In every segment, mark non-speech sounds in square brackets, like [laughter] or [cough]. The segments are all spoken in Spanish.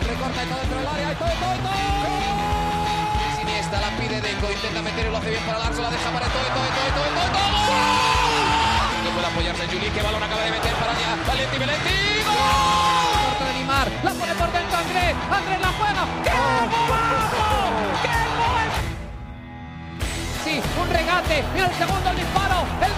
Recorta y todo dentro del área. Y todo, todo, todo. Siniestra la pide Deco. Intenta meter y lo hace bien para Larso. La deja para todo, todo, todo, todo, todo, todo. No puede apoyarse Juli. Que balón acaba de meter para allá. Valenti, Valenti. ¡Gol! Corta de Neymar. La pone por dentro Andrés. Andrés la juega. ¡Qué golazo! ¡Qué gol! Sí, un regate. Y el segundo el disparo. El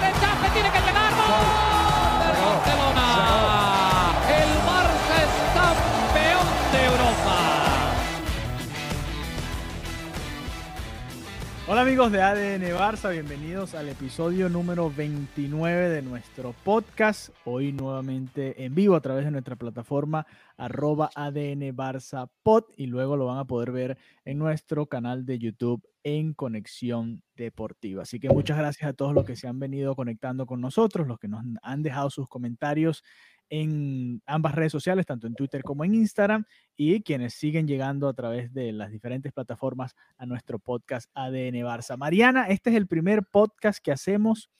Hola amigos de ADN Barça, bienvenidos al episodio número 29 de nuestro podcast. Hoy nuevamente en vivo a través de nuestra plataforma arroba ADN Barça Pod y luego lo van a poder ver en nuestro canal de YouTube en Conexión Deportiva. Así que muchas gracias a todos los que se han venido conectando con nosotros, los que nos han dejado sus comentarios en ambas redes sociales, tanto en Twitter como en Instagram, y quienes siguen llegando a través de las diferentes plataformas a nuestro podcast ADN Barça. Mariana, este es el primer podcast que hacemos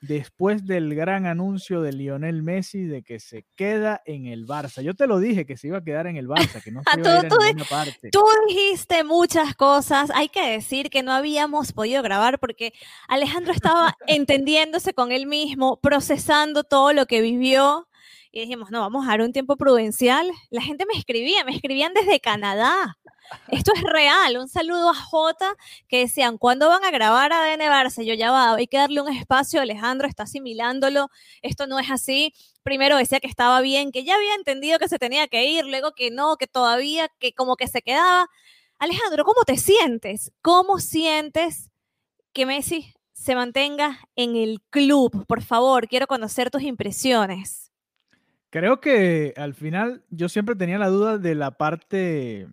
después del gran anuncio de Lionel Messi de que se queda en el Barça. Yo te lo dije que se iba a quedar en el Barça, que no [laughs] se iba a ir a ninguna parte. Tú dijiste muchas cosas. Hay que decir que no habíamos podido grabar porque Alejandro estaba [laughs] entendiéndose con él mismo, procesando todo lo que vivió. Y dijimos, no, vamos a dar un tiempo prudencial. La gente me escribía, me escribían desde Canadá. Esto es real. Un saludo a Jota que decían, ¿cuándo van a grabar a DN Barça? Yo ya va, hay que darle un espacio. Alejandro está asimilándolo. Esto no es así. Primero decía que estaba bien, que ya había entendido que se tenía que ir, luego que no, que todavía, que como que se quedaba. Alejandro, ¿cómo te sientes? ¿Cómo sientes que Messi se mantenga en el club? Por favor, quiero conocer tus impresiones. Creo que al final yo siempre tenía la duda de la parte,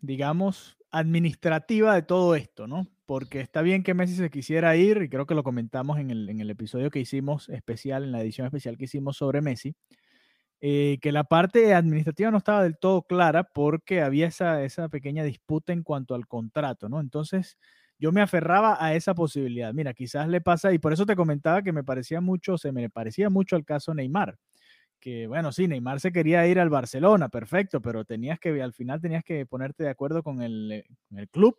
digamos, administrativa de todo esto, ¿no? Porque está bien que Messi se quisiera ir, y creo que lo comentamos en el, en el episodio que hicimos especial, en la edición especial que hicimos sobre Messi, eh, que la parte administrativa no estaba del todo clara porque había esa, esa pequeña disputa en cuanto al contrato, ¿no? Entonces yo me aferraba a esa posibilidad. Mira, quizás le pasa, y por eso te comentaba que me parecía mucho, se me parecía mucho al caso Neymar que bueno, sí, Neymar se quería ir al Barcelona, perfecto, pero tenías que, al final tenías que ponerte de acuerdo con el, eh, el club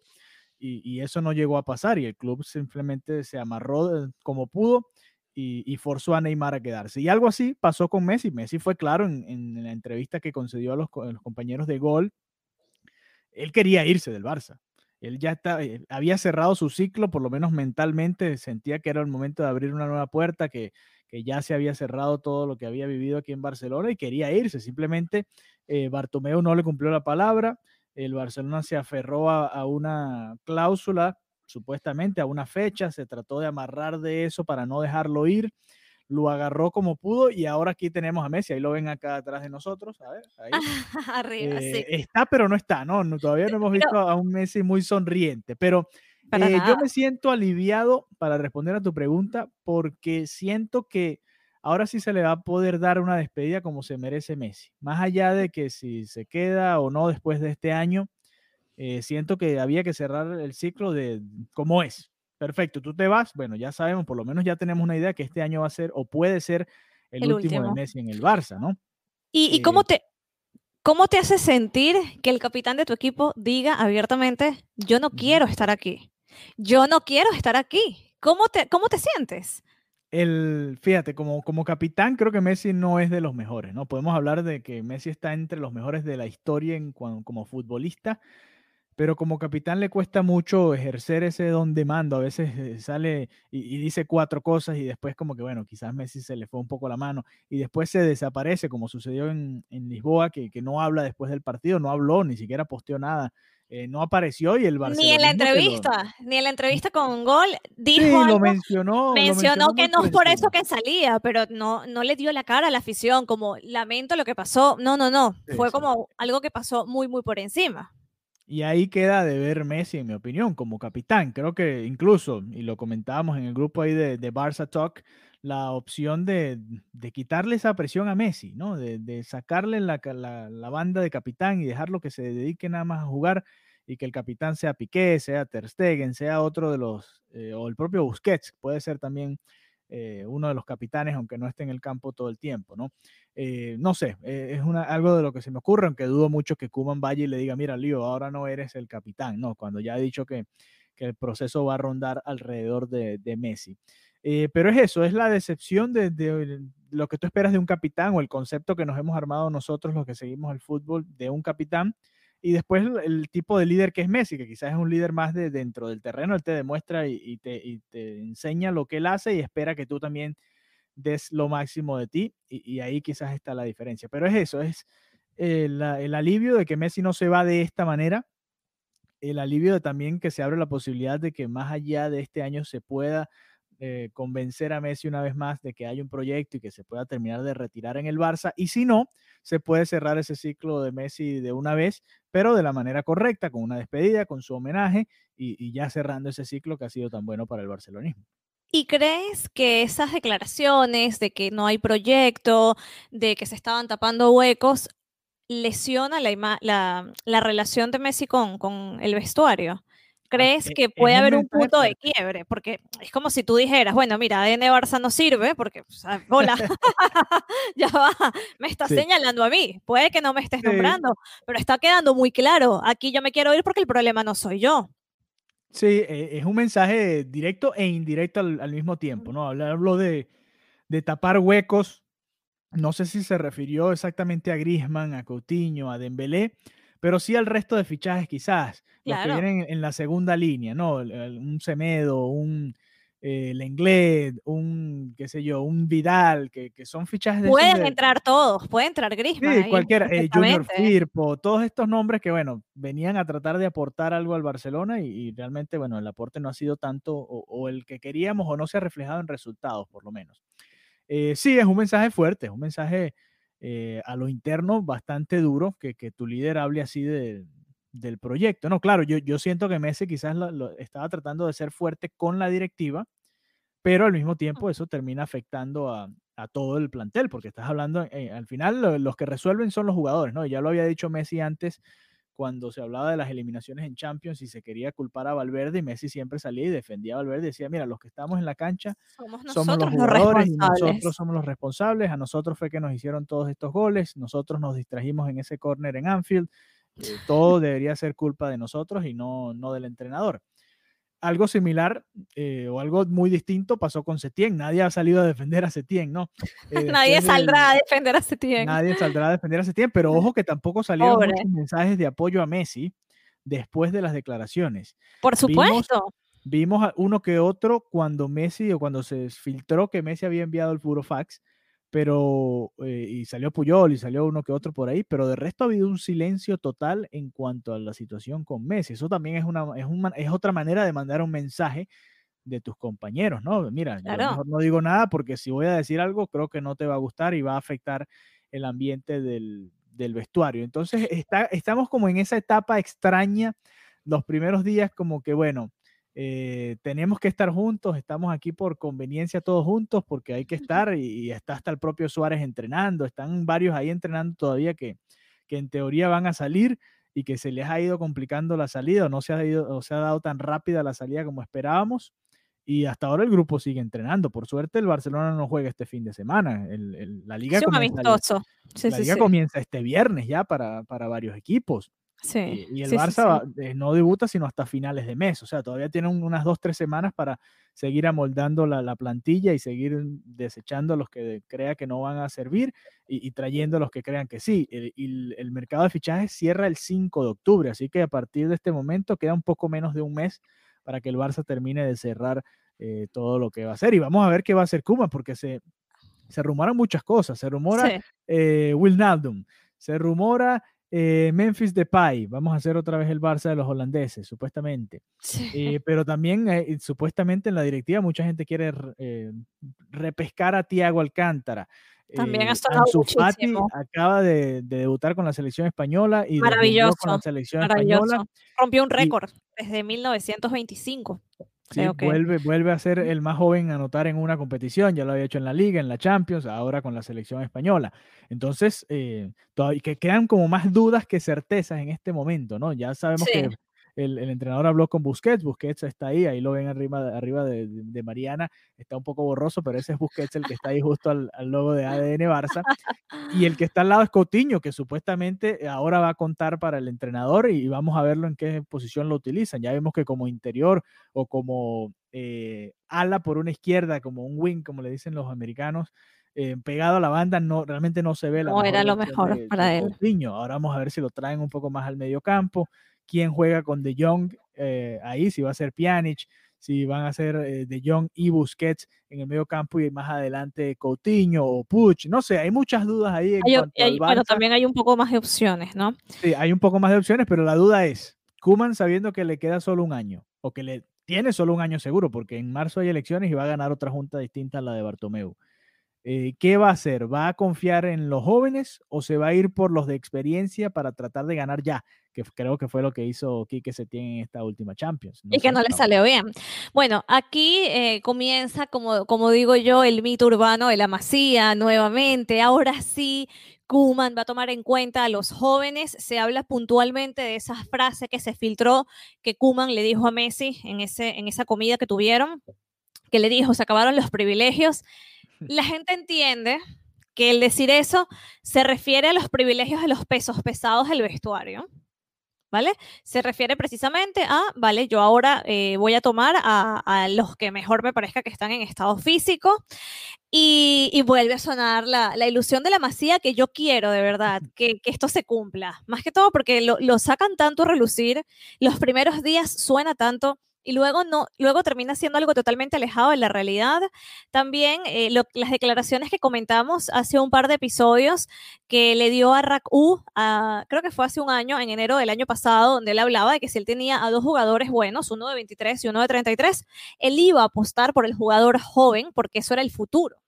y, eso no llegó a pasar y el club simplemente se amarró eh, como pudo y, forzó a Neymar a quedarse. Y algo así pasó con Messi. Messi fue claro en, la entrevista que concedió a los, co- a los compañeros de Gol. Él quería irse del Barça. Él ya está, eh, había cerrado su ciclo, por lo menos mentalmente, sentía que era el momento de abrir una nueva puerta, que, que ya se había cerrado todo lo que había vivido aquí en Barcelona y quería irse. Simplemente eh, Bartomeu no le cumplió la palabra, el Barcelona se aferró a, a una cláusula, supuestamente a una fecha, se trató de amarrar de eso para no dejarlo ir, lo agarró como pudo y ahora aquí tenemos a Messi, ahí lo ven acá atrás de nosotros, a ver, ahí. [laughs] Arriba, Eh, sí. Está, pero no está, ¿no? No, Todavía no hemos Pero- visto a un Messi muy sonriente, pero eh, yo me siento aliviado para responder a tu pregunta porque siento que ahora sí se le va a poder dar una despedida como se merece Messi. Más allá de que si se queda o no después de este año, eh, siento que había que cerrar el ciclo de cómo es. Perfecto, tú te vas, bueno, ya sabemos, por lo menos ya tenemos una idea que este año va a ser o puede ser el, El último, último. de Messi en el Barça, ¿no? ¿Y, y eh, cómo te... ¿Cómo te hace sentir que el capitán de tu equipo diga abiertamente, yo no quiero estar aquí? Yo no quiero estar aquí. ¿Cómo te, cómo te sientes? El, fíjate, como, como capitán, creo que Messi no es de los mejores, ¿no? Podemos hablar de que Messi está entre los mejores de la historia en como futbolista, pero como capitán le cuesta mucho ejercer ese don de mando. A veces eh, sale y, y dice cuatro cosas y después como que, bueno, quizás Messi se le fue un poco la mano y después se desaparece, como sucedió en, en Lisboa, que, que no habla después del partido, no habló, ni siquiera posteó nada eh, no apareció y el Barcelona. Ni en la entrevista, ni en la entrevista con Gol dijo sí, lo mencionó. Mencionó, lo que no es por eso que salía, pero no, no le dio la cara a la afición, como lamento lo que pasó. No, no, no. Fue como algo que pasó muy, muy por encima. Y ahí queda de ver Messi, en mi opinión, como capitán. Creo que incluso, y lo comentábamos en el grupo ahí de, de Barça Talk, la opción de, de, quitarle esa presión a Messi, ¿no? De, de sacarle la, la, la, banda de capitán y dejarlo que se dedique nada más a jugar y que el capitán sea Piqué, sea Ter Stegen, sea otro de los, eh, o el propio Busquets, puede ser también eh, uno de los capitanes, aunque no esté en el campo todo el tiempo, ¿no? Eh, no sé, es una, algo de lo que se me ocurre, aunque dudo mucho que Kuman vaya y le diga, mira, Lío, ahora no eres el capitán, no, cuando ya ha dicho que, que el proceso va a rondar alrededor de, de Messi. pero es eso, es la decepción de, de, lo que tú esperas de un capitán o el concepto que nos hemos armado nosotros, los que seguimos el fútbol, de un capitán y después el, tipo de líder que es Messi, que quizás es un líder más de dentro del terreno, él te demuestra y, te, te, enseña lo que él hace y espera que tú también des lo máximo de ti y, ahí quizás está la diferencia. Pero es eso, es el, el, alivio de que Messi no se va de esta manera, el alivio de también que se abre la posibilidad de que más allá de este año se pueda eh, convencer a Messi una vez más de que hay un proyecto y que se pueda terminar de retirar en el Barça. Y si no, se puede cerrar ese ciclo de Messi de una vez, pero de la manera correcta, con una despedida, con su homenaje y, ya cerrando ese ciclo que ha sido tan bueno para el barcelonismo. ¿Y crees que esas declaraciones de que no hay proyecto, de que se estaban tapando huecos, lesiona la, la, la relación de Messi con el vestuario? Crees que puede haber un punto de quiebre? Porque es como si tú dijeras, bueno, mira, ADN Barça no sirve porque, o sea, hola, [laughs] ya va, me estás señalando a mí. Puede que no me estés nombrando, pero está quedando muy claro. Aquí yo me quiero ir porque el problema no soy yo. Sí, e, es un mensaje directo e indirecto al, mismo tiempo, ¿no? Hablo de, de tapar huecos. No sé si se refirió exactamente a Griezmann, a Coutinho, a Dembélé, pero sí al resto de fichajes quizás, claro. los que vienen en la segunda línea, ¿no? Un Semedo, un eh, Lenglet, un, qué sé yo, un Vidal, que, que son fichajes de... Pueden de... entrar todos, puede entrar Griezmann. Sí, cualquiera, eh, Junior Firpo, todos estos nombres que, bueno, venían a tratar de aportar algo al Barcelona y, y realmente, bueno, el aporte no ha sido tanto o, o, el que queríamos o no se ha reflejado en resultados, por lo menos. Eh, sí, es un mensaje fuerte, es un mensaje eh, a lo interno bastante duro que, que tu líder hable así de, del proyecto. No, claro, yo, yo siento que Messi quizás lo, estaba tratando de ser fuerte con la directiva, pero al mismo tiempo eso termina afectando a, a todo el plantel, porque estás hablando, eh, al final lo, los que resuelven son los jugadores, ¿no? Ya lo había dicho Messi antes cuando se hablaba de las eliminaciones en Champions y se quería culpar a Valverde y Messi siempre salía y defendía a Valverde y decía, mira, los que estamos en la cancha somos, somos los jugadores y nosotros somos los responsables, a nosotros fue que nos hicieron todos estos goles, nosotros nos distrajimos en ese córner en Anfield, eh, todo debería ser culpa de nosotros y no, no del entrenador. Algo similar eh, o algo muy distinto pasó con Setién. Nadie ha salido a defender a Setién, ¿no? Eh, [laughs] nadie saldrá a defender a Setién. Nadie saldrá a defender a Setién, pero ojo que tampoco salieron muchos mensajes de apoyo a Messi después de las declaraciones. Por supuesto. Vimos, vimos uno que otro cuando Messi o cuando se filtró que Messi había enviado el puro fax pero eh, y salió Puyol y salió uno que otro por ahí, pero de resto ha habido un silencio total en cuanto a la situación con Messi. Eso también es, una, es, una, es otra manera de mandar un mensaje de tus compañeros, ¿no? Mira, claro. yo mejor no digo nada porque si voy a decir algo creo que no te va a gustar y va a afectar el ambiente del, del vestuario. Entonces está, estamos como en esa etapa extraña, los primeros días como que, bueno, eh, tenemos que estar juntos, estamos aquí por conveniencia todos juntos porque hay que estar y, y, está hasta el propio Suárez entrenando, están varios ahí entrenando todavía que, que en teoría van a salir y que se les ha ido complicando la salida o no se ha, ido, o se ha dado tan rápida la salida como esperábamos y hasta ahora el grupo sigue entrenando. Por suerte el Barcelona no juega este fin de semana, el, el, la liga, sí, comienza, sí, la liga sí, comienza este viernes ya para, para varios equipos. Sí, y, y, el sí, Barça sí, eh, no debuta sino hasta finales de mes, o sea, todavía tienen unas dos, tres semanas para seguir amoldando la, la plantilla y seguir desechando los que crea que no van a servir y, y trayendo los que crean que sí. El, el, el, mercado de fichajes cierra el 5 de octubre, así que a partir de este momento queda un poco menos de un mes para que el Barça termine de cerrar eh, todo lo que va a hacer. Y vamos a ver qué va a hacer Kuma, porque se, se rumoran muchas cosas. Se rumora eh, Will Naldum, se rumora eh, Memphis Depay, vamos a hacer otra vez el Barça de los holandeses, supuestamente. Eh, pero también, eh, supuestamente en la directiva, mucha gente quiere repescar a Tiago Alcántara. También ha sonado Fati acaba de, debutar con la selección española y maravilloso, con la selección española. Rompió un récord desde 1925. Sí, vuelve, vuelve a ser el más joven a anotar en una competición, ya lo había hecho en la liga, en la Champions, ahora con la selección española. Entonces, eh, todavía, que quedan como más dudas que certezas en este momento, ¿no? Ya sabemos que el, entrenador habló con Busquets, Busquets está ahí, ahí lo ven arriba, arriba de, Mariana, está un poco borroso, pero ese es Busquets el que está ahí justo al, logo de ADN Barça. Y el que está al lado es Coutinho, que supuestamente ahora va a contar para el entrenador y vamos a verlo en qué posición lo utilizan. Ya vemos que como interior o como eh, ala por una izquierda, como un wing, como le dicen los americanos, eh, pegado a la banda, no, realmente no se ve la No era lo mejor para él. Ahora vamos a ver si lo traen un poco más al medio campo quién juega con De Jong eh, ahí, si va a ser Pjanic, si van a ser eh, De Jong y Busquets en el medio campo y más adelante Coutinho o Puch, no sé, hay muchas dudas ahí. En pero también hay un poco más de opciones, ¿no? Sí, hay un poco más de opciones, pero la duda es, Kuman sabiendo que le queda solo un año, o que le tiene solo un año seguro, porque en marzo hay elecciones y va a ganar otra junta distinta a la de Bartomeu. Eh, ¿Qué va a hacer? ¿Va a confiar en los jóvenes o se va a ir por los de experiencia para tratar de ganar ya? Que creo que fue lo que hizo Quique Setién en esta última Champions. y que no le salió bien. Bueno, aquí eh, comienza, como, como digo yo, el mito urbano de la masía nuevamente. Ahora sí, Kuman va a tomar en cuenta a los jóvenes. Se habla puntualmente de esa frase que se filtró que Kuman le dijo a Messi en, ese, en esa comida que tuvieron, que le dijo, se acabaron los privilegios [laughs] la gente entiende que el decir eso se refiere a los privilegios de los pesos pesados del vestuario. ¿Vale? Se refiere precisamente a, vale, yo ahora eh, voy a tomar a, los que mejor me parezca que están en estado físico y, vuelve a sonar la, ilusión de la masía que yo quiero de verdad, [laughs] que, esto se cumpla. Más que todo porque lo, lo sacan tanto a relucir, los primeros días suena tanto y luego no, luego termina siendo algo totalmente alejado de la realidad. También eh, las declaraciones que comentamos hace un par de episodios que le dio a Raku, creo que fue hace un año, en enero del año pasado, donde él hablaba de que si él tenía a dos jugadores buenos, uno de 23 y uno de 33, él iba a apostar por el jugador joven porque eso era el futuro.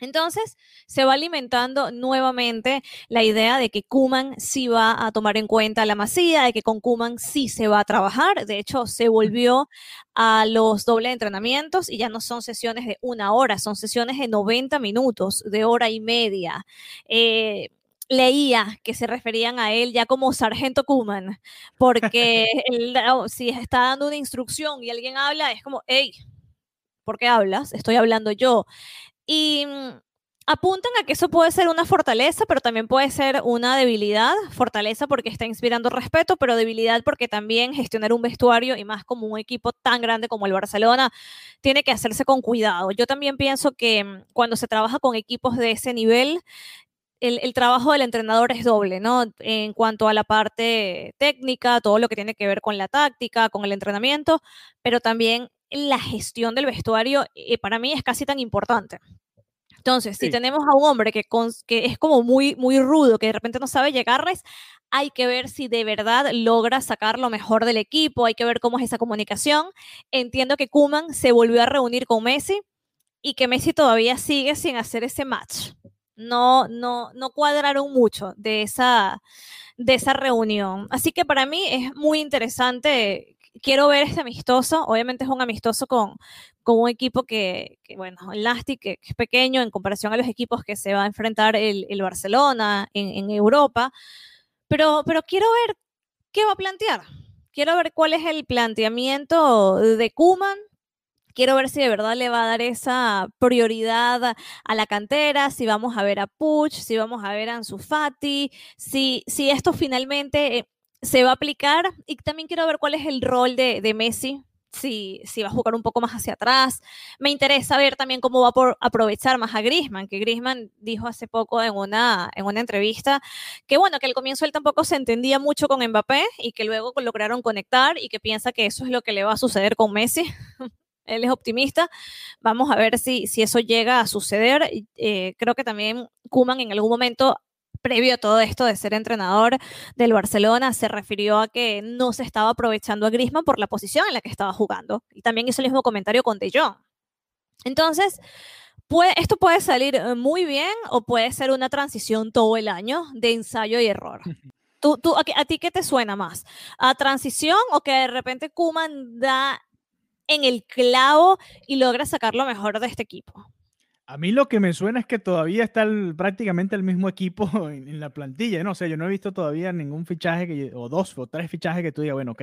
Entonces, se va alimentando nuevamente la idea de que Kuman sí va a tomar en cuenta la masía, de que con Kuman sí se va a trabajar. De hecho, se volvió a los doble entrenamientos y ya no son sesiones de una hora, son sesiones de 90 minutos, de hora y media. Eh, leía que se referían a él ya como Sargento Kuman, porque [laughs] si está dando una instrucción y alguien habla, es como, hey, ¿por qué hablas? Estoy hablando yo. Y mm, apuntan a que eso puede ser una fortaleza, pero también puede ser una debilidad. Fortaleza porque está inspirando respeto, pero debilidad porque también gestionar un vestuario y más como un equipo tan grande como el Barcelona tiene que hacerse con cuidado. Yo también pienso que mm, cuando se trabaja con equipos de ese nivel, el, el, trabajo del entrenador es doble, ¿no? En cuanto a la parte técnica, todo lo que tiene que ver con la táctica, con el entrenamiento, pero también la gestión del vestuario eh, para mí es casi tan importante. Entonces, si tenemos a un hombre que, que es como muy, muy rudo, que de repente no sabe llegarles, hay que ver si de verdad logra sacar lo mejor del equipo, hay que ver cómo es esa comunicación. Entiendo que Kuman se volvió a reunir con Messi y que Messi todavía sigue sin hacer ese match. No, no, no cuadraron mucho de esa, de esa reunión. Así que para mí es muy interesante quiero ver este amistoso. Obviamente es un amistoso con, con un equipo que, bueno, el Nasty, que, es pequeño en comparación a los equipos que se va a enfrentar el, el Barcelona en, Europa. Pero, pero quiero ver qué va a plantear. Quiero ver cuál es el planteamiento de Kuman. Quiero ver si de verdad le va a dar esa prioridad a la cantera, si vamos a ver a Puch, si vamos a ver a Ansu Fati, si, si esto finalmente eh, se va a aplicar y también quiero ver cuál es el rol de, Messi, si, si, va a jugar un poco más hacia atrás. Me interesa ver también cómo va a aprovechar más a Grisman, que Grisman dijo hace poco en una, en una entrevista que bueno, que al comienzo él tampoco se entendía mucho con Mbappé y que luego lograron conectar y que piensa que eso es lo que le va a suceder con Messi. [laughs] él es optimista. Vamos a ver si, si eso llega a suceder. Eh, creo que también Kuman en algún momento previo a todo esto de ser entrenador del Barcelona, se refirió a que no se estaba aprovechando a Griezmann por la posición en la que estaba jugando. Y también hizo el mismo comentario con De Jong. Entonces, puede, esto puede salir eh, muy bien o puede ser una transición todo el año de ensayo y error. ¿Tú, tú, a, a ti qué te suena más? ¿A transición o que de repente Kuman da en el clavo y logra sacar lo mejor de este equipo? A mí lo que me suena es que todavía está prácticamente el mismo equipo [laughs] en, en la plantilla. No sé, yo no he visto todavía ningún fichaje que, o dos o tres fichajes que tú digas, bueno, ok,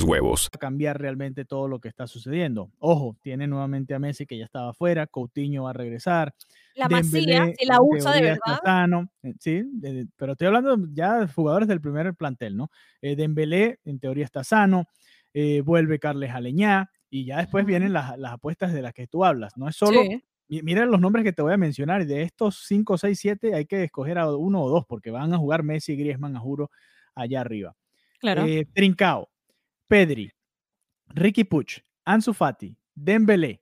huevos. a cambiar realmente todo lo que está sucediendo. Ojo, tiene nuevamente a Messi que ya estaba afuera, Coutinho va a regresar. La masía, Dembélé, si la usa de verdad. sano, eh, sí, de- pero estoy hablando ya de jugadores del primer plantel, ¿no? Eh, Dembélé en teoría está sano, eh, vuelve Carles Aleñá y ya después vienen las, las apuestas de las que tú hablas. No es solo, Sí. mi- mira los nombres que te voy a mencionar de estos 5, 6, 7 hay que escoger a uno o dos porque van a jugar Messi y Griezmann, a juro, allá arriba. Claro. Eh, Trincao, Pedri, Ricky Puch, Ansu Fati, Dembélé,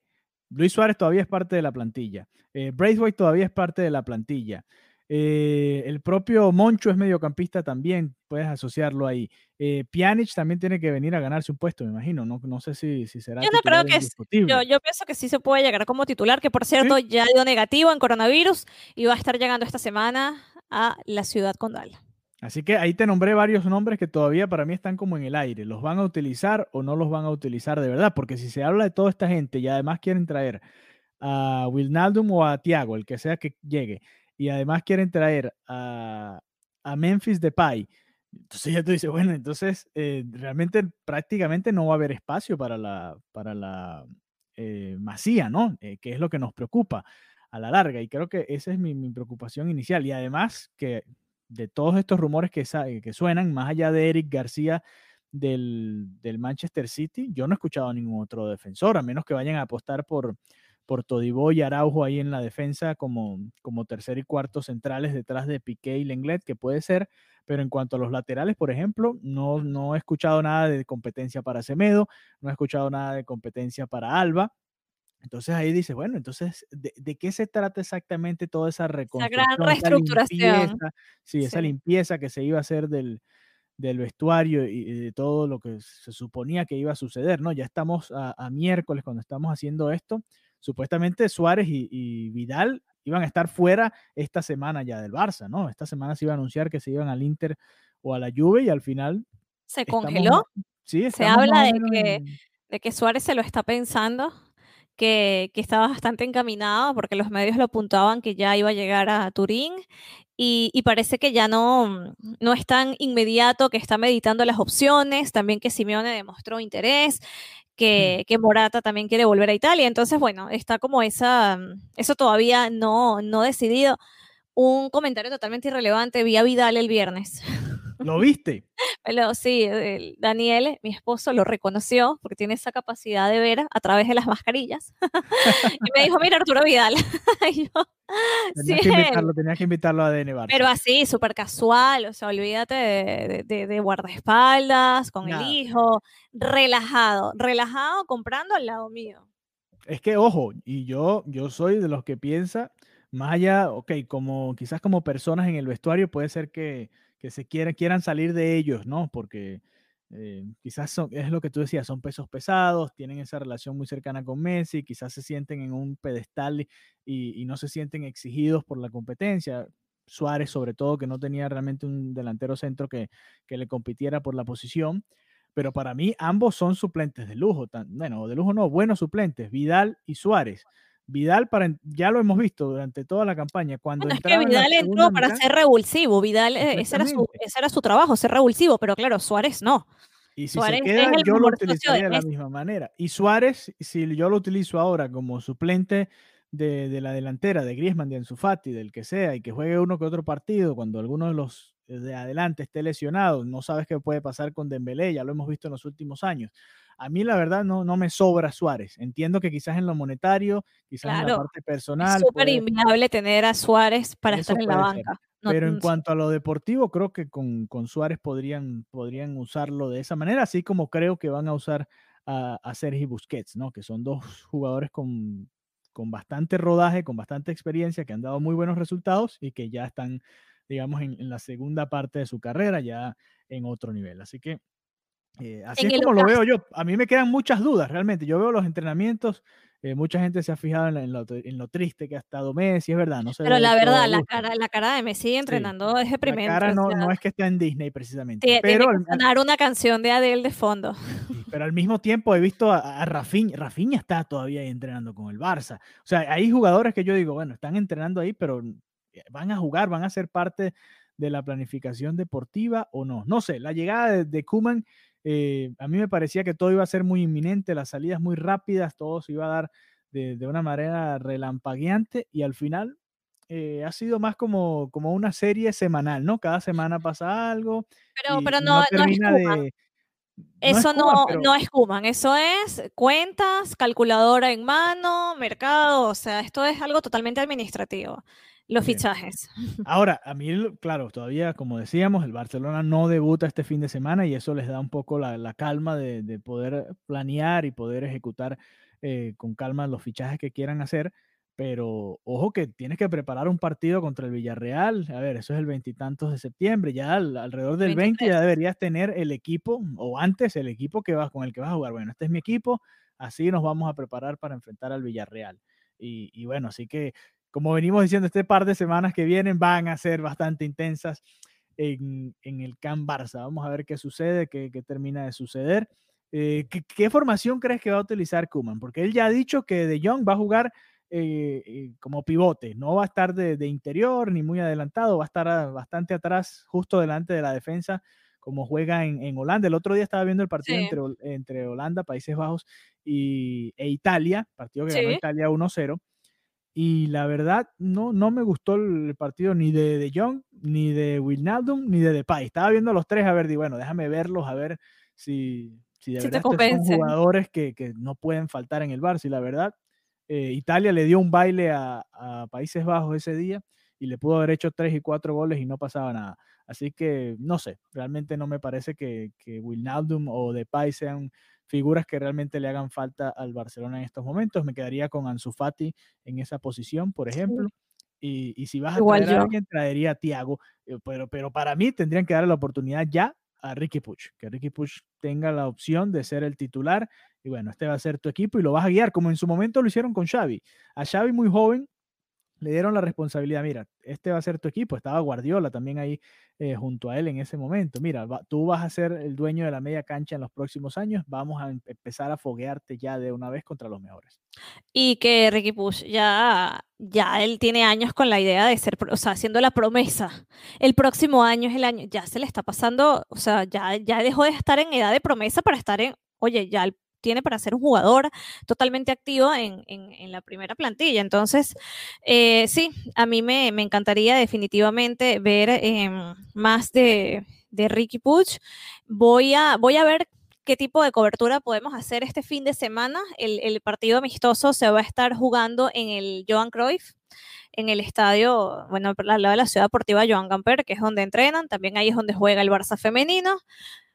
Luis Suárez todavía es parte de la plantilla, eh, Braithwaite todavía es parte de la plantilla, eh, el propio Moncho es mediocampista también, puedes asociarlo ahí. Eh, Pjanic también tiene que venir a ganarse un puesto, me imagino, no, no sé si, si será Yo no creo que es-. Yo, yo pienso que sí se puede llegar como titular, que por cierto ya dio negativo en coronavirus y va a estar llegando esta semana a la ciudad condal. Así que ahí te nombré varios nombres que todavía para mí están como en el aire. ¿Los van a utilizar o no los van a utilizar de verdad? Porque si se habla de toda esta gente y además quieren traer a Wilnaldum o a Thiago, el que sea que llegue, y además quieren traer a, a Memphis Depay, entonces ya tú dices, bueno, entonces eh, realmente prácticamente no va a haber espacio para la, para la eh, masía, ¿no? Eh, que es lo que nos preocupa a la larga. Y creo que esa es mi, mi preocupación inicial. Y además que de todos estos rumores que, que suenan, más allá de Eric García del, del Manchester City, yo no he escuchado a ningún otro defensor, a menos que vayan a apostar por, por Todibo y Araujo ahí en la defensa como, como tercer y cuarto centrales detrás de Piqué y Lenglet, que puede ser, pero en cuanto a los laterales, por ejemplo, no, no he escuchado nada de competencia para Semedo, no he escuchado nada de competencia para Alba. Entonces ahí dices, bueno, entonces, ¿de, de qué se trata exactamente toda esa Esa [laughs] reconstrucción? gran esa reestructuración. limpieza? sí, esa limpieza que se iba a hacer del, del vestuario y y de todo lo que se suponía que iba a suceder, ¿no? Ya estamos a, a miércoles cuando estamos haciendo esto. Supuestamente Suárez y, y Vidal iban a estar fuera esta semana ya del Barça, ¿no? Esta semana se iba a anunciar que se iban al Inter o a la Juve y al final Se congeló. sí, Se habla de que en- de que Suárez se lo está pensando, que, que estaba bastante encaminado, porque los medios lo apuntaban que ya iba a llegar a Turín, y, y parece que ya no, no es tan inmediato, que está meditando las opciones, también que Simeone demostró interés, que, que Morata también quiere volver a Italia, entonces bueno, está como esa, eso todavía no, no decidido. Un comentario totalmente irrelevante, vi a Vidal el viernes. [laughs] ¿Lo viste? Pero sí, el Daniel, mi esposo, lo reconoció porque tiene esa capacidad de ver a través de las mascarillas. y me dijo, mira, Arturo Vidal. [laughs] Y yo, sí, Tenías que él. invitarlo, tenías que invitarlo a DN. Pero así, súper casual, o sea, olvídate de, de- de- de guardaespaldas, con Nada. el hijo, relajado, relajado comprando al lado mío. Es que, ojo, y yo, yo soy de los que piensa, más allá, ok, como quizás como personas en el vestuario, puede ser que, que se quieran, quieran salir de ellos, ¿no? Porque eh, quizás son, es lo que tú decías, son pesos pesados, tienen esa relación muy cercana con Messi, quizás se sienten en un pedestal y, y no se sienten exigidos por la competencia. Suárez, sobre todo, que no tenía realmente un delantero centro que, que le compitiera por la posición. Pero para mí ambos son suplentes de lujo. bueno, de lujo no, buenos suplentes, Vidal y Suárez. Vidal, para, ya lo hemos visto durante toda la campaña. Cuando Bueno, es que en Vidal entró para mitad, ser revulsivo, Vidal, eh, ese era, su, ese era su trabajo, ser revulsivo, pero claro, Suárez no. Y si Suárez se queda, yo lo utilizaría de la misma manera. Y Suárez, si yo lo utilizo ahora como suplente de, de, la delantera, de Griezmann, de Ansu Fati, del que sea, y que juegue uno que otro partido, cuando alguno de los de adelante esté lesionado, no sabes qué puede pasar con Dembélé, ya lo hemos visto en los últimos años. A mí la verdad no, no me sobra Suárez. Entiendo que quizás en lo monetario, quizás en la parte personal. Es súper inviable tener a Suárez para estar en la banca. Pero en cuanto a lo deportivo, creo que con, con, Suárez podrían, podrían usarlo de esa manera, así como creo que van a usar a, a Sergi Busquets, ¿no? Que son dos jugadores con, con bastante rodaje, con bastante experiencia, que han dado muy buenos resultados y que ya están, digamos, en, la segunda parte de su carrera, ya en otro nivel. Así que eh, así es como lo veo yo. A mí me quedan muchas dudas, realmente. Yo veo los entrenamientos eh, mucha gente se ha fijado en, lo, triste que ha estado Messi, es verdad. No pero la verdad, la cara, la cara de Messi entrenando es deprimente. La cara no, no, es que esté en Disney precisamente. pero tiene que sonar una canción de Adele de fondo. pero al mismo tiempo he visto a, a Rafinha. Rafinha está todavía ahí entrenando con el Barça. O sea, hay jugadores que yo digo, bueno, están entrenando ahí, pero van a jugar, van a ser parte de la planificación deportiva o no. No sé, la llegada de, de Kuman eh, a mí me parecía que todo iba a ser muy inminente, las salidas muy rápidas, todo se iba a dar de, una manera relampagueante y al final eh, ha sido más como, como una serie semanal, ¿no? Cada semana pasa algo. Pero, pero no, no, es de, eso no, no es Kuman, eso es cuentas, calculadora en mano, mercado, o sea, esto es algo totalmente administrativo los fichajes. [laughs] Ahora, a mí, claro, todavía, como decíamos, el Barcelona no debuta este fin de semana y eso les da un poco la, calma de, poder planear y poder ejecutar eh, con calma los fichajes que quieran hacer. Pero ojo que tienes que preparar un partido contra el Villarreal. A ver, eso es el veintitantos de septiembre. Ya alrededor del 20 ya deberías tener el equipo, o antes el equipo que vas, con el que vas a jugar. Bueno, este es mi equipo, así nos vamos a preparar para enfrentar al Villarreal. Y, y bueno, así que como venimos diciendo, este par de semanas que vienen van a ser bastante intensas en, el Camp Barça. Vamos a ver qué sucede, qué, termina de suceder. Eh, ¿qué, formación crees que va a utilizar Kuman? Porque él ya ha dicho que De Jong va a jugar eh, eh, como pivote, no va a estar de, interior ni muy adelantado, va a estar bastante atrás, justo delante de la defensa, como juega en, Holanda. El otro día estaba viendo el partido entre, Holanda, Países Bajos y, e Italia, partido que ganó Italia 1-0 y la verdad, no, no me gustó el partido ni de De Jong, ni de Wijnaldum, ni de Depay. Estaba viendo los tres a ver, di bueno, déjame verlos a ver si, si de verdad son jugadores que, que, no pueden faltar en el Barça. Y la verdad, eh, Italia le dio un baile a, a, Países Bajos ese día y le pudo haber hecho tres y cuatro goles y no pasaba nada. Así que, no sé, realmente no me parece que, que Wijnaldum o Depay sean figuras que realmente le hagan falta al Barcelona en estos momentos. Me quedaría con Ansu Fati en esa posición, por ejemplo. Y, si vas a traer a alguien, traería a Thiago. Eh, pero, pero para mí tendrían que darle la oportunidad ya a Ricky Puch, que Ricky Puch tenga la opción de ser el titular. Y bueno, este va a ser tu equipo y lo vas a guiar, como en su momento lo hicieron con Xavi. A Xavi muy joven le dieron la responsabilidad, mira, este va a ser tu equipo, estaba Guardiola también ahí eh, junto a él en ese momento, mira, tú vas a ser el dueño de la media cancha en los próximos años, vamos a em, empezar a foguearte ya de una vez contra los mejores. Y que Ricky Push ya, ya él tiene años con la idea de ser, o sea, haciendo la promesa, el próximo año es el año, ya se le está pasando, o sea, ya, ya dejó de estar en edad de promesa para estar en, oye, ya el tiene para ser un jugador totalmente activo en, la primera plantilla. Entonces, eh, sí, a mí me, encantaría definitivamente ver em, más de, Ricky Puch. Voy a, voy a ver qué tipo de cobertura podemos hacer este fin de semana. El, partido amistoso se va a estar jugando en el Johan Cruyff en el estadio, bueno, al lado de la ciudad deportiva Joan Gamper, que es donde entrenan, también ahí es donde juega el Barça femenino.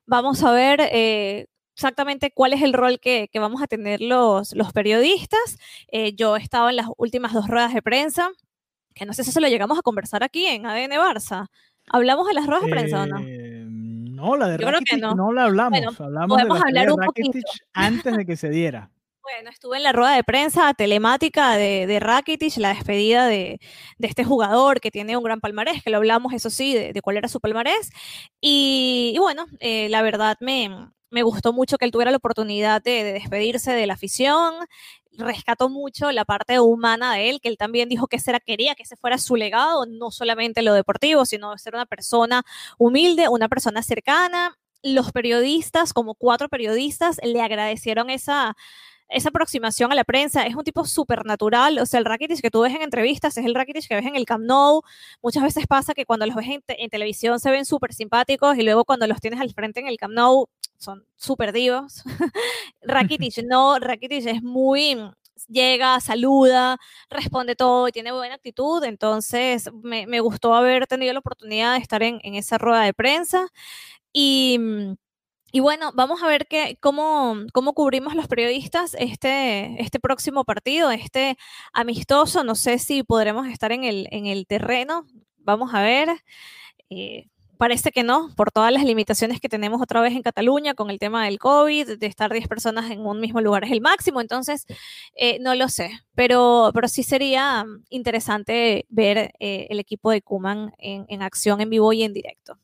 Vamos a ver eh, exactamente cuál es el rol que, vamos a tener los, los periodistas. Eh, yo he estado en las últimas dos ruedas de prensa, que no sé si se lo llegamos a conversar aquí en ADN Barça. ¿Hablamos de las ruedas de prensa o no? Eh, no, la de Rakitic no. la hablamos. hablamos de, hablar un Rakitic antes de que se diera. [laughs] Bueno, estuve en la rueda de prensa telemática de, de Rakitic, la despedida de, este jugador que tiene un gran palmarés, que lo hablamos, eso sí, de, cuál era su palmarés. Y, bueno, eh, la verdad me, me gustó mucho que él tuviera la oportunidad de, despedirse de la afición, rescató mucho la parte humana de él, que él también dijo que ese quería que ese fuera su legado, no solamente lo deportivo, sino ser una persona humilde, una persona cercana. Los periodistas, como cuatro periodistas, le agradecieron esa, esa aproximación a la prensa, es un tipo súper natural, o sea, el Rakitic que tú ves en entrevistas es el Rakitic que ves en el Camp Nou, muchas veces pasa que cuando los ves en, televisión se ven súper simpáticos y luego cuando los tienes al frente en el Camp Nou son súper divos. [laughs] Rakitic no, Rakitic es muy, llega, saluda, responde todo y tiene buena actitud. Entonces, me, gustó haber tenido la oportunidad de estar en, esa rueda de prensa. Y, y bueno, vamos a ver que, cómo, cómo cubrimos los periodistas este, este próximo partido, este amistoso. No sé si podremos estar en el, en el terreno. Vamos a ver. Eh, Parece que no, por todas las limitaciones que tenemos otra vez en Cataluña con el tema del COVID, de estar 10 personas en un mismo lugar es el máximo, entonces eh, no lo sé, pero, pero sí sería interesante ver eh, el equipo de Kuman en, acción en vivo y en directo.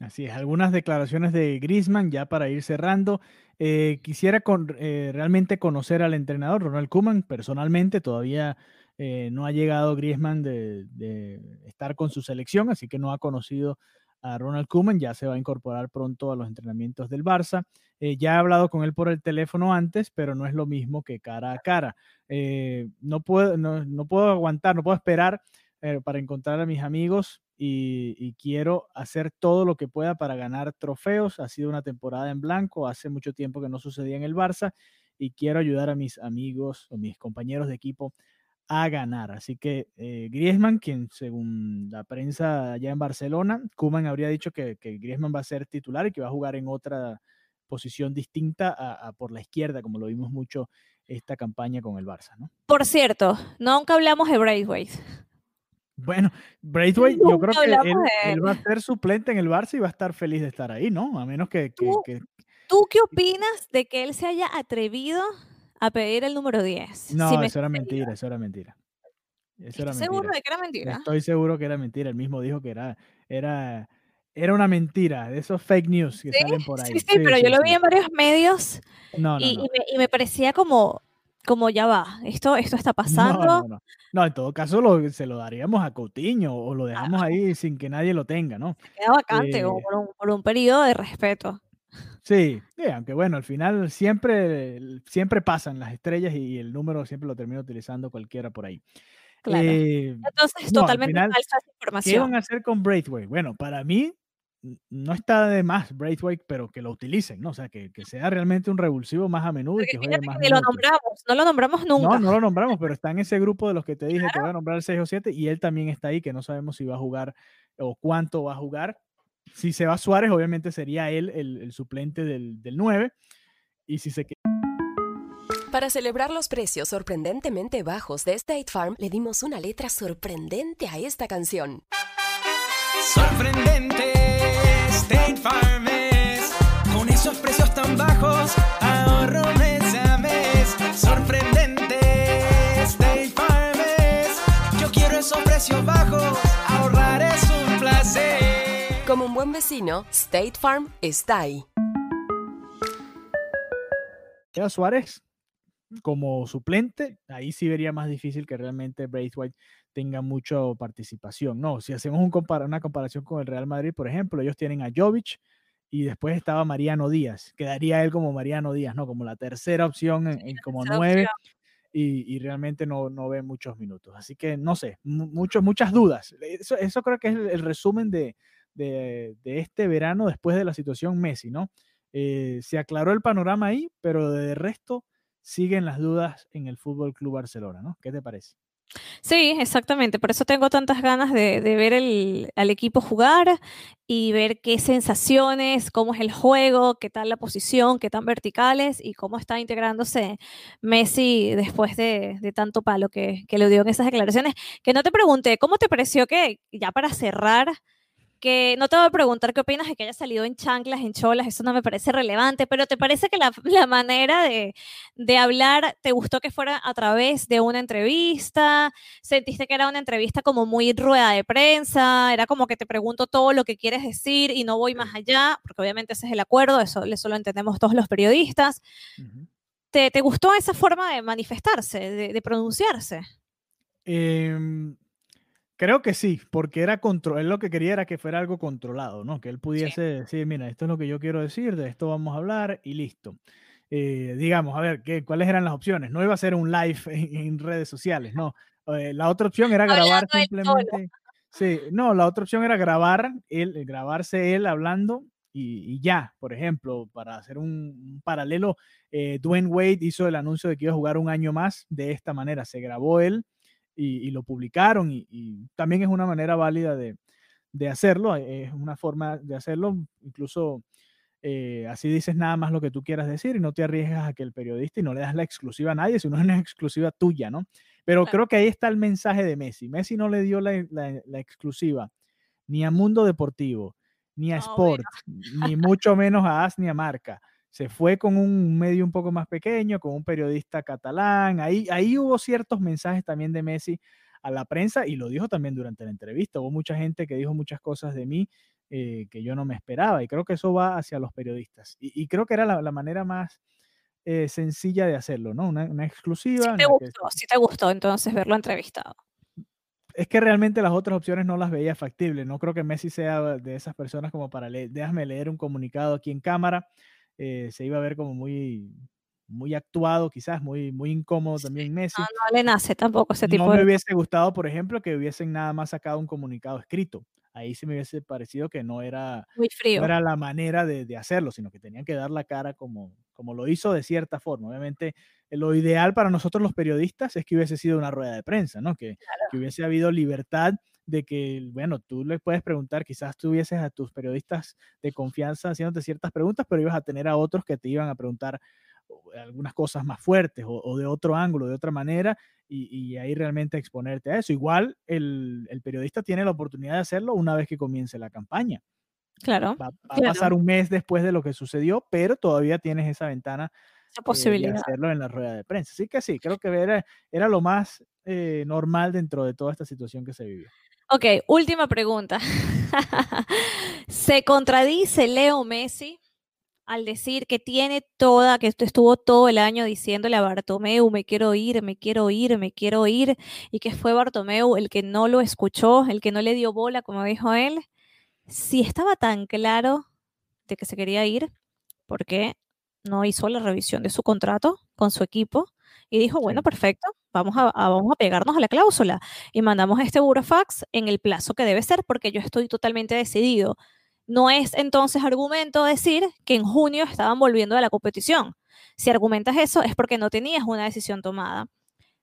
Así es, algunas declaraciones de Grisman ya para ir cerrando. Eh, quisiera con, realmente conocer al entrenador Ronald Kuman personalmente, todavía no ha llegado Griezmann de, estar con su selección, así que no ha conocido a Ronald Koeman, ya se va a incorporar pronto a los entrenamientos del Barça. Eh, ya he hablado con él por el teléfono antes, pero no es lo mismo que cara a cara. Eh, no, puedo, no, puedo aguantar, no puedo esperar eh, para encontrar a mis amigos y, y, quiero hacer todo lo que pueda para ganar trofeos. Ha sido una temporada en blanco, hace mucho tiempo que no sucedía en el Barça y quiero ayudar a mis amigos o mis compañeros de equipo a ganar. Así que eh, Griezmann, quien según la prensa allá en Barcelona, Kuman habría dicho que, que, Griezmann va a ser titular y que va a jugar en otra posición distinta a, por la izquierda, como lo vimos mucho esta campaña con el Barça, ¿no? Por cierto, nunca hablamos de Braithwaite. Bueno, Braithwaite, yo creo que él, va a ser suplente en el Barça y va a estar feliz de estar ahí, ¿no? A menos que... que ¿Tú qué opinas de que él se haya atrevido a pedir el número 10. No, eso era mentira, eso era mentira. Eso era seguro de que era mentira? Estoy seguro que era mentira. Él mismo dijo que era, era, era una mentira, de esos fake news que salen por ahí. Sí, sí, pero yo lo vi en varios medios y, me, parecía como, como ya va, esto, esto está [laughs] pasando. No, en todo caso lo, se lo daríamos a Coutinho o lo dejamos ahí sin que nadie lo tenga, ¿no? Queda vacante o eh por un, por un periodo de respeto. Sí, aunque bueno, al final siempre, siempre pasan las estrellas y el número siempre lo termina utilizando cualquiera por ahí. Claro. Eh, Entonces, totalmente falsa información. ¿Qué van a hacer con Braithwaite? Bueno, para mí no está de más Braithwaite, pero que lo utilicen, ¿no? O sea, que, que sea realmente un revulsivo más a menudo y que juegue más. Ni lo nombramos, no lo nombramos nunca. No, no lo nombramos, pero [laughs] está en ese grupo de los que te dije que voy a nombrar el 6 o 7 y él también está ahí, que no sabemos si va a jugar o cuánto va a jugar si se va Suárez, obviamente sería él el, suplente del, del 9. Y si se Para celebrar los precios sorprendentemente bajos de State Farm, le dimos una letra sorprendente a esta canción. Sorprendente, State Farm es. Con esos precios tan bajos, ahorro mes a mes. Sorprendente, State Farm es. Yo quiero esos precios bajos, Como un buen vecino, State Farm está ahí. Suárez como suplente, ahí sí vería más difícil que realmente Braithwaite tenga mucha participación. No, si hacemos un una comparación con el Real Madrid, por ejemplo, ellos tienen a Jovic y después estaba Mariano Díaz. Quedaría él como Mariano Díaz, ¿no? Como la tercera opción en, como nueve. Y, realmente no, no ve muchos minutos. Así que no sé, muchos, muchas dudas. Eso, eso creo que es el resumen de, de, este verano después de la situación Messi, ¿no? Eh, se aclaró el panorama ahí, pero de resto siguen las dudas en el Fútbol Club Barcelona, ¿no? ¿Qué te parece? Sí, exactamente. Por eso tengo tantas ganas de, ver al equipo jugar y ver qué sensaciones, cómo es el juego, qué tal la posición, qué tan verticales y cómo está integrándose Messi después de, tanto palo que, que le dio en esas declaraciones. Que no te pregunté, ¿cómo te pareció que, ya para cerrar, que no te voy a preguntar qué opinas de que haya salido en chanclas, en cholas, eso no me parece relevante, pero ¿te parece que la, [laughs] manera de, hablar te gustó que fuera a través de una entrevista? ¿Sentiste que era una entrevista como muy rueda de prensa? ¿Era como que te pregunto todo lo que quieres decir y no voy más allá? Porque obviamente ese es el acuerdo, eso, eso lo entendemos todos los periodistas. ¿Te, gustó esa forma de manifestarse, de, pronunciarse? Eh, Creo que sí, porque era control, él lo que quería era que fuera algo controlado, ¿no? Que él pudiese decir, mira, esto es lo que yo quiero decir, de esto vamos a hablar y listo. eh, digamos, a ver, ¿qué, ¿cuáles eran las opciones? No iba a ser un live [laughs] en, redes sociales, no. Eh, la otra opción era grabar simplemente. Sí, no, la otra opción era grabar él, grabarse él hablando y, ya, por ejemplo, para hacer un, paralelo, eh, Dwayne Wade hizo el anuncio de que iba a jugar un año más de esta manera. Se grabó él y, lo publicaron y, también es una manera válida de, de hacerlo, es una forma de hacerlo, incluso eh, así dices nada más lo que tú quieras decir y no te arriesgas a que el periodista y no le das la exclusiva a nadie, sino es [laughs] una exclusiva tuya, ¿no? Pero creo que ahí está el mensaje de Messi. Messi no le dio la, exclusiva ni a Mundo Deportivo, ni a Sport, ni mucho menos a As ni a Marca. Se fue con un medio un poco más pequeño, con un periodista catalán. Ahí, ahí hubo ciertos mensajes también de Messi a la prensa y lo dijo también durante la entrevista. Hubo mucha gente que dijo muchas cosas de mí eh, que yo no me esperaba. Y creo que eso va hacia los periodistas. Y, creo que era la, manera más eh, sencilla de hacerlo, ¿no? Una, exclusiva. Sí te, gustó, sí te gustó entonces verlo entrevistado. Es que realmente las otras opciones no las veía factibles. No creo que Messi sea de esas personas como para leer, déjame leer un comunicado aquí en cámara. Eh, se iba a ver como muy, muy actuado, quizás muy, muy incómodo también Messi. No, no le nace tampoco ese tipo no me hubiese gustado, por ejemplo, que hubiesen nada más sacado un comunicado escrito ahí sí me hubiese parecido que no era, Muy frío. era la manera de, hacerlo, sino que tenían que dar la cara como, como lo hizo de cierta forma. Obviamente, eh, lo ideal para nosotros los periodistas es que hubiese sido una rueda de prensa, ¿no? Que, que hubiese habido libertad de que, bueno, tú le puedes preguntar, quizás tuvieses a tus periodistas de confianza haciéndote ciertas preguntas, pero ibas a tener a otros que te iban a preguntar algunas cosas más fuertes o, de otro ángulo, de otra manera, y, ahí realmente exponerte a eso. Igual el, periodista tiene la oportunidad de hacerlo una vez que comience la campaña. Claro. Va, a pasar un mes después de lo que sucedió, pero todavía tienes esa ventana esa posibilidad. de hacerlo en la rueda de prensa. Así que sí, creo que era, era lo más eh, normal dentro de toda esta situación que se vivió. Ok, última pregunta. [laughs] ¿Se contradice Leo Messi al decir que tiene toda, que estuvo todo el año diciéndole a Bartomeu, me quiero ir, me quiero ir, me quiero ir, y que fue Bartomeu el que no lo escuchó, el que no le dio bola, como dijo él, si estaba tan claro de que se quería ir, ¿por qué no hizo la revisión de su contrato con su equipo? Y dijo, bueno, perfecto, vamos a, vamos a pegarnos a la cláusula y mandamos este burofax en el plazo que debe ser porque yo estoy totalmente decidido no es entonces argumento decir que en junio estaban volviendo a la competición. Si argumentas eso es porque no tenías una decisión tomada.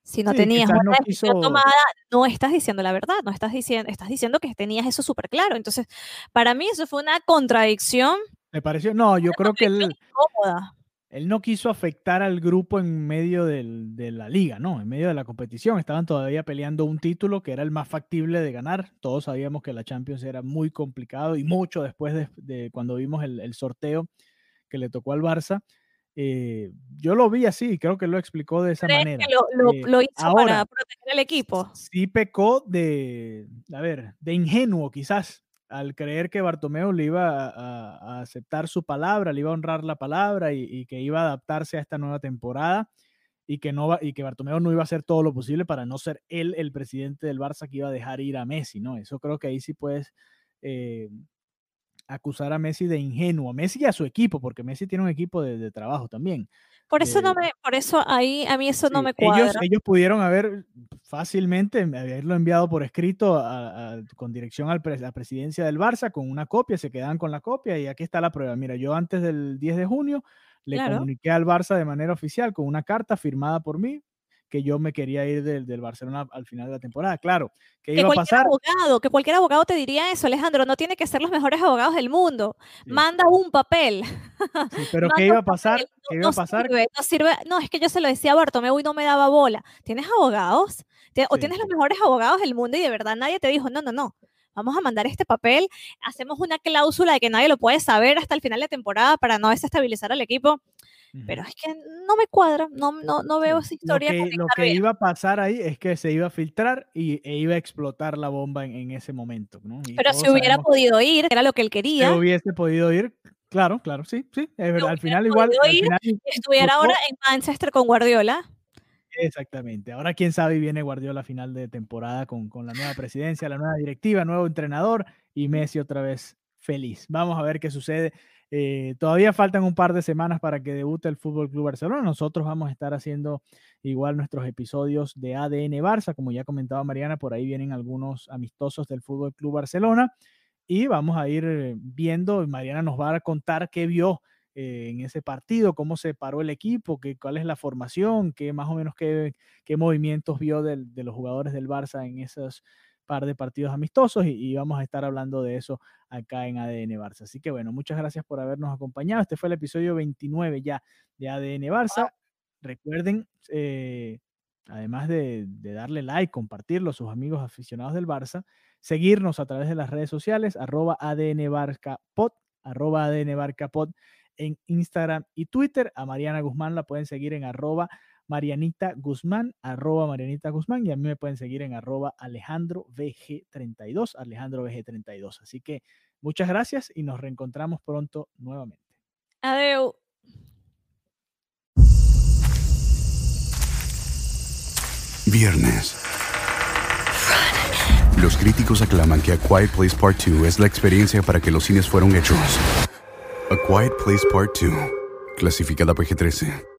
Si no tenías una decisión tomada, no estás diciendo la verdad, no estás diciendo, estás diciendo que tenías eso súper claro. Entonces, para mí eso fue una contradicción. Me pareció, no, yo creo que él, él no quiso afectar al grupo en medio de la liga, ¿no? En medio de la competición. Estaban todavía peleando un título que era el más factible de ganar. Todos sabíamos que la Champions era muy complicado y mucho después de, cuando vimos el, sorteo que le tocó al Barça. Eh, yo lo vi así y creo que lo explicó de esa manera. Que lo, eh, lo, hizo para proteger al equipo. Sí pecó de, a ver, de ingenuo quizás, al creer que Bartomeu le iba a, aceptar su palabra, le iba a honrar la palabra y, que iba a adaptarse a esta nueva temporada y que, no y que Bartomeu no iba a hacer todo lo posible para no ser él el presidente del Barça que iba a dejar ir a Messi, ¿no? Eso creo que ahí sí puedes eh, acusar a Messi de ingenuo, Messi y a su equipo, porque Messi tiene un equipo de trabajo también. Por eso no me, por eso ahí a mí eso no me cuadra. Ellos, ellos pudieron haber fácilmente haberlo enviado por escrito con dirección a la presidencia del Barça con una copia, se quedan con la copia y aquí está la prueba. Mira, yo antes del 10 de junio le comuniqué al Barça de manera oficial con una carta firmada por mí que yo me quería ir del, del Barcelona al final de la temporada. Claro, que, iba a pasar. Abogado, que cualquier abogado te diría eso, Alejandro, no tiene que ser los mejores abogados del mundo. Manda un papel. pero ¿qué iba a pasar? ¿Qué iba a pasar? no, sirve, no, es que yo se lo decía a Bartomeu y no me daba bola. ¿Tienes abogados? ¿O tienes los mejores abogados del mundo y de verdad nadie te dijo, no, no, no, vamos a mandar este papel, hacemos una cláusula de que nadie lo puede saber hasta el final de temporada para no desestabilizar al equipo. Pero es que no me cuadra, no, no, no veo esa historia. Lo que, iba a pasar ahí es que se iba a filtrar y, e iba a explotar la bomba en, ese momento. Pero si hubiera podido ir, era lo que él quería. Si hubiese podido ir, claro, claro, sí, sí, es verdad. Al final igual. [laughs] estuviera ahora en Manchester con Guardiola. Exactamente. Ahora quién sabe viene Guardiola a final de temporada con, con la nueva presidencia, la nueva directiva, nuevo entrenador y Messi otra vez feliz. Vamos a ver qué sucede Eh, todavía faltan un par de semanas para que debute el Fútbol Club Barcelona. Nosotros vamos a estar haciendo igual nuestros episodios de ADN Barça, como ya comentaba Mariana, por ahí vienen algunos amistosos del Fútbol Club Barcelona y vamos a ir viendo. Mariana nos va a contar qué vio eh, en ese partido, cómo se paró el equipo, qué, cuál es la formación, qué más o menos qué, qué movimientos vio de los jugadores del Barça en esos par de partidos amistosos y, vamos a estar hablando de eso acá en ADN Barça. Así que bueno, muchas gracias por habernos acompañado. Este fue el episodio 29 ya de ADN Barça. Recuerden, eh, además de, darle like, compartirlo a sus amigos aficionados del Barça, seguirnos a través de las redes sociales, arroba ADN arroba ADN en Instagram y Twitter. A Mariana Guzmán la pueden seguir en arroba Marianita Guzmán, arroba Marianita Guzmán, y a mí me pueden seguir en arroba Alejandro VG32, Alejandro VG32. Así que muchas gracias y nos reencontramos pronto nuevamente. Adeu. Viernes. Los críticos aclaman que A Quiet Place Part 2 es la experiencia para que los cines fueron hechos. A Quiet Place Part 2, clasificada PG-13.